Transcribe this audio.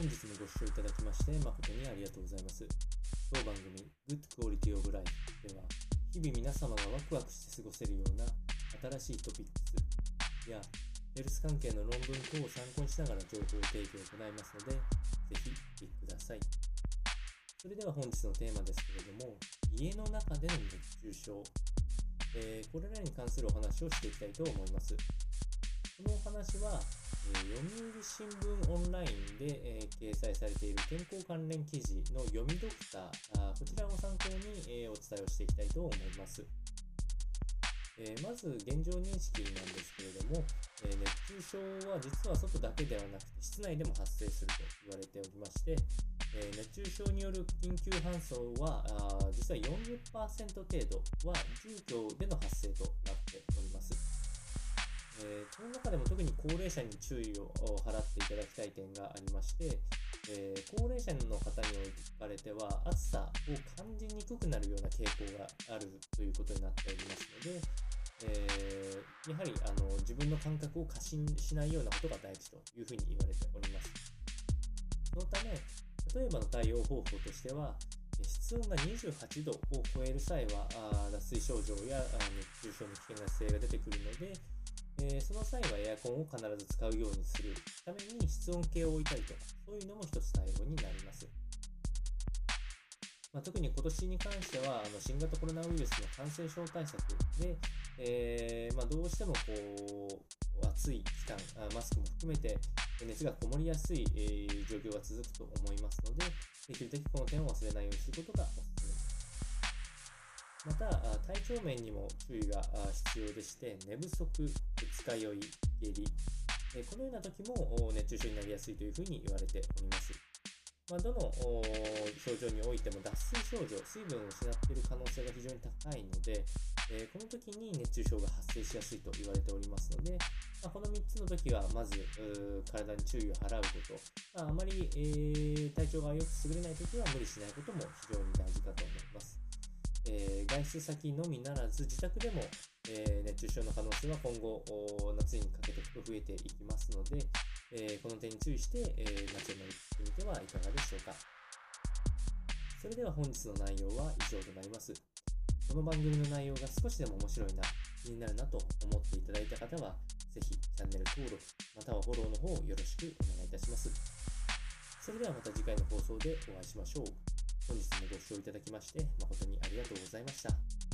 本日もご視聴いただきまして誠にありがとうございます。当番組 Good Quality of Life では日々皆様がワクワクして過ごせるような新しいトピックスやヘルス関係の論文等を参考にしながら情報提供を行いますので、ぜひお聞きください。それでは本日のテーマですけれども、家の中での熱中症、えー、これらに関するお話をしていきたいと思います。このお話は、読売新聞オンラインで、えー、掲載されている健康関連記事の読みドクター、あこちらを参考に、えお伝えをしていきたいと思います。えまず現状認識なんですけれども、え熱中症は実は外だけではなくて室内でも発生すると言われておりまして、え熱中症による緊急搬送はあ実は40%程度は住居での発生となっております。えー、この中でも特に高齢者に注意を払っていただきたい点がありまして、えー、高齢者の方におかれては暑さを感じにくくなるような傾向があるということになっておりますので、えー、やはりあの自分の感覚を過信しないようなことが大事というふうに言われております。そのため、例えばの対応方法としては、室温が28度を超える際は、脱水症状や熱中症の危険な性が出てくるので、えー、その際はエアコンを必ず使うようにするために室温計を置いたりとか、そういうのも一つ対応になります。まあ、特に今年に関しては、あの新型コロナウイルスの感染症対策で、えー、まあ、どうしてもこう暑い期間マスクも含めて熱がこもりやすい、えー、状況が続くと思いますので、できるだけこの点を忘れないようにすることがおすすめです。また、体調面にも注意が必要でして、寝不足、二日酔い、下痢、このような時も熱中症になりやすいというふうに言われております。まあ、どの症状においても脱水症状、水分を失っている可能性が非常に高いので、えこの時に熱中症が発生しやすいと言われておりますので、まあ、この3つの時はまず体に注意を払うこと、まあ、あまり、えー、体調がよく優れない時は無理しないことも非常に大事かと思います。えー、外出先のみならず自宅でも、えー、熱中症の可能性は今後夏にかけて増えていきますので、えー、この点に注意して、え夏を乗り切ってみてはいかがでしょうか。それでは本日の内容は以上となります。この番組の内容が少しでも面白いな気になるなと思っていただいた方はぜひチャンネル登録またはフォローの方よろしくお願いいたします。それではまた次回の放送でお会いしましょう。本日もご視聴いただきまして誠にありがとうございました。